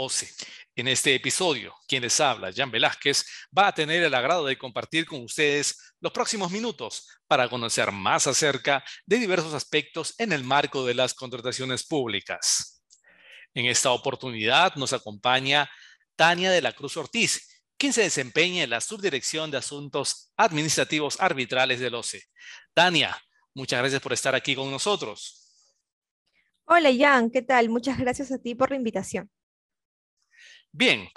OCE. En este episodio, quien les habla, Jan Velázquez, va a tener el agrado de compartir con ustedes los próximos minutos para conocer más acerca de diversos aspectos en el marco de las contrataciones públicas. En esta oportunidad nos acompaña Tania de la Cruz Ortiz, quien se desempeña en la Subdirección de Asuntos Administrativos Arbitrales del OCE. Tania, muchas gracias por estar aquí con nosotros. Hola Jan, ¿qué tal? Muchas gracias a ti por la invitación. Bien,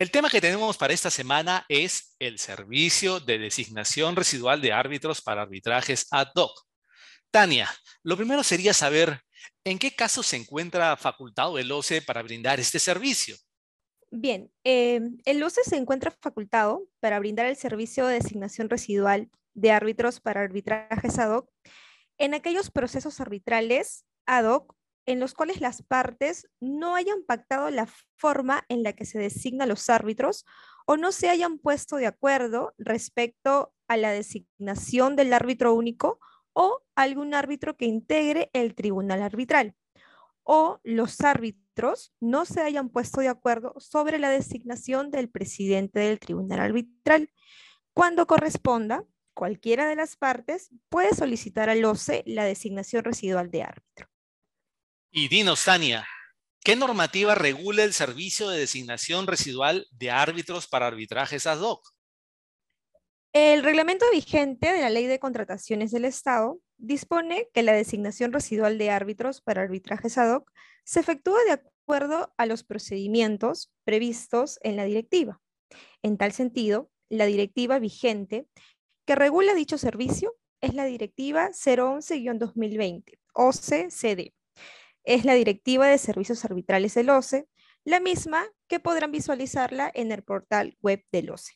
el tema que tenemos para esta semana es el servicio de designación residual de árbitros para arbitrajes ad hoc. Tania, lo primero sería saber en qué caso se encuentra facultado el OCE para brindar este servicio. Bien, eh, el OCE se encuentra facultado para brindar el servicio de designación residual de árbitros para arbitrajes ad hoc en aquellos procesos arbitrales ad hoc en los cuales las partes no hayan pactado la forma en la que se designan los árbitros o no se hayan puesto de acuerdo respecto a la designación del árbitro único o algún árbitro que integre el tribunal arbitral, o los árbitros no se hayan puesto de acuerdo sobre la designación del presidente del tribunal arbitral. Cuando corresponda, cualquiera de las partes puede solicitar al OCE la designación residual de árbitro. Y dinos, Tania, ¿qué normativa regula el servicio de designación residual de árbitros para arbitrajes ad hoc? El reglamento vigente de la Ley de Contrataciones del Estado dispone que la designación residual de árbitros para arbitrajes ad hoc se efectúa de acuerdo a los procedimientos previstos en la directiva. En tal sentido, la directiva vigente que regula dicho servicio es la Directiva 011-2020, OCCD, es la Directiva de Servicios Arbitrales del OCE, la misma que podrán visualizarla en el portal web del OCE.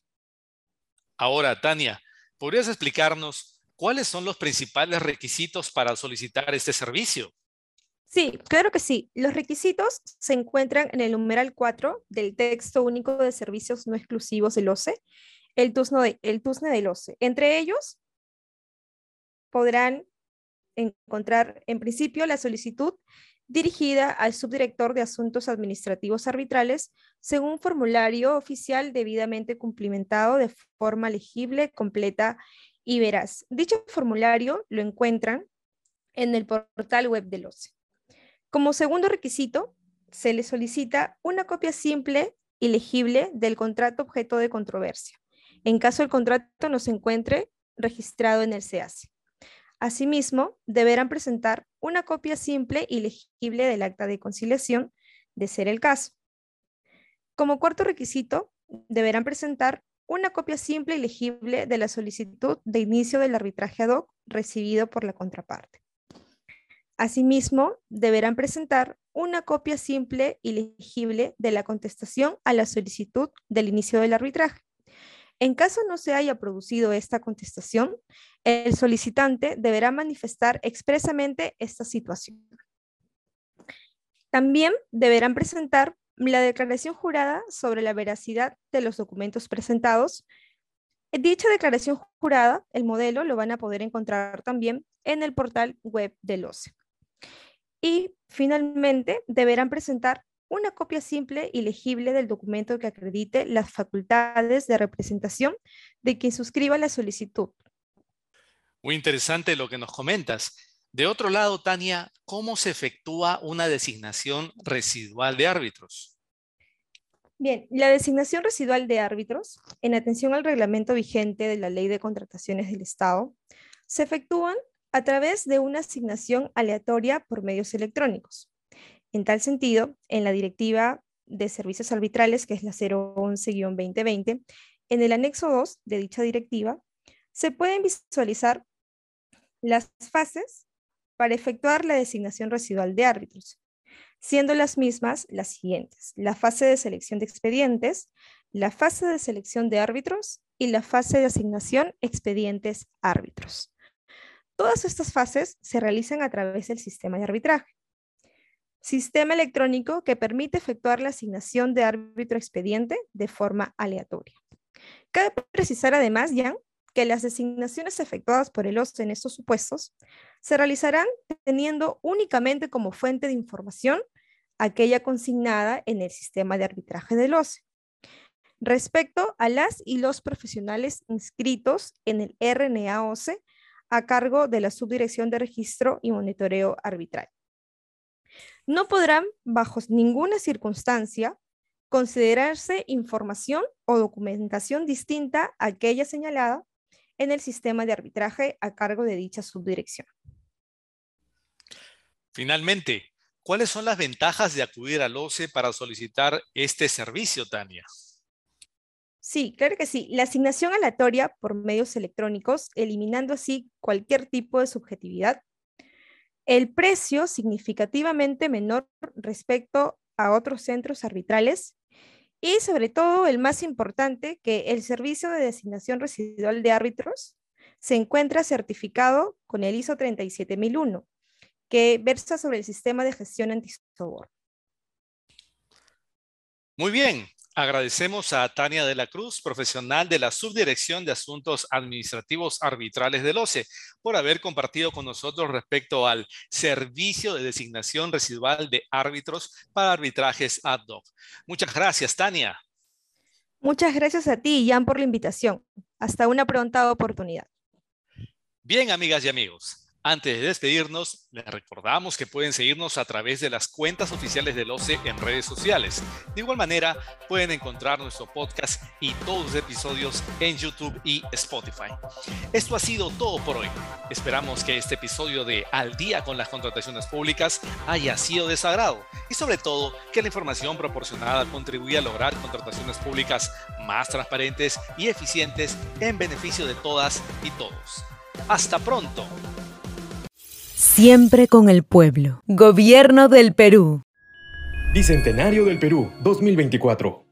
Ahora, Tania, ¿podrías explicarnos cuáles son los principales requisitos para solicitar este servicio? Sí, claro que sí. Los requisitos se encuentran en el numeral 4 del texto único de servicios no exclusivos del OCE, el TUSNE, el TUSNE del OCE. Entre ellos podrán encontrar en principio la solicitud dirigida al subdirector de Asuntos Administrativos Arbitrales según formulario oficial debidamente cumplimentado de forma legible, completa y veraz. Dicho formulario lo encuentran en el portal web del OCE. Como segundo requisito, se le solicita una copia simple y legible del contrato objeto de controversia, en caso el contrato no se encuentre registrado en el SEACE. Asimismo, deberán presentar una copia simple y legible del acta de conciliación, de ser el caso. Como cuarto requisito, deberán presentar una copia simple y legible de la solicitud de inicio del arbitraje ad hoc recibido por la contraparte. Asimismo, deberán presentar una copia simple y legible de la contestación a la solicitud del inicio del arbitraje. En caso no se haya producido esta contestación, el solicitante deberá manifestar expresamente esta situación. También deberán presentar la declaración jurada sobre la veracidad de los documentos presentados. Dicha declaración jurada, el modelo, lo van a poder encontrar también en el portal web del OCE. Y finalmente, deberán presentar una copia simple y legible del documento que acredite las facultades de representación de quien suscriba la solicitud. Muy interesante lo que nos comentas. De otro lado, Tania, ¿cómo se efectúa una designación residual de árbitros? Bien, la designación residual de árbitros, en atención al reglamento vigente de la Ley de Contrataciones del Estado, se efectúan a través de una asignación aleatoria por medios electrónicos. En tal sentido, en la Directiva de Servicios Arbitrales, que es la 011-2020, en el anexo 2 de dicha directiva, se pueden visualizar las fases para efectuar la designación residual de árbitros, siendo las mismas las siguientes. La fase de selección de expedientes, la fase de selección de árbitros y la fase de asignación expedientes árbitros. Todas estas fases se realizan a través del sistema de arbitraje. Sistema electrónico que permite efectuar la asignación de árbitro expediente de forma aleatoria. Cabe precisar además, Jan, que las designaciones efectuadas por el OCE en estos supuestos se realizarán teniendo únicamente como fuente de información aquella consignada en el sistema de arbitraje del OCE. Respecto a las y los profesionales inscritos en el RNA OCE a cargo de la Subdirección de Registro y Monitoreo Arbitral. No podrán, bajo ninguna circunstancia, considerarse información o documentación distinta a aquella señalada en el sistema de arbitraje a cargo de dicha subdirección. Finalmente, ¿cuáles son las ventajas de acudir al OCE para solicitar este servicio, Tania? Sí, claro que sí. La asignación aleatoria por medios electrónicos, eliminando así cualquier tipo de subjetividad. El precio significativamente menor respecto a otros centros arbitrales. Y sobre todo, el más importante, que el servicio de designación residual de árbitros se encuentra certificado con el ISO 37001, que versa sobre el sistema de gestión antisobor. Muy bien, Agradecemos a Tania de la Cruz, profesional de la Subdirección de Asuntos Administrativos Arbitrales del OCE, por haber compartido con nosotros respecto al servicio de designación residual de árbitros para arbitrajes ad hoc. Muchas gracias, Tania. Muchas gracias a ti, Jan, por la invitación. Hasta una pronta oportunidad. Bien, amigas y amigos. Antes de despedirnos, les recordamos que pueden seguirnos a través de las cuentas oficiales del OCE en redes sociales. De igual manera, pueden encontrar nuestro podcast y todos los episodios en YouTube y Spotify. Esto ha sido todo por hoy. Esperamos que este episodio de Al día con las contrataciones públicas haya sido de sagrado y sobre todo que la información proporcionada contribuya a lograr contrataciones públicas más transparentes y eficientes en beneficio de todas y todos. Hasta pronto. Siempre con el pueblo. Gobierno del Perú. Bicentenario del Perú 2024.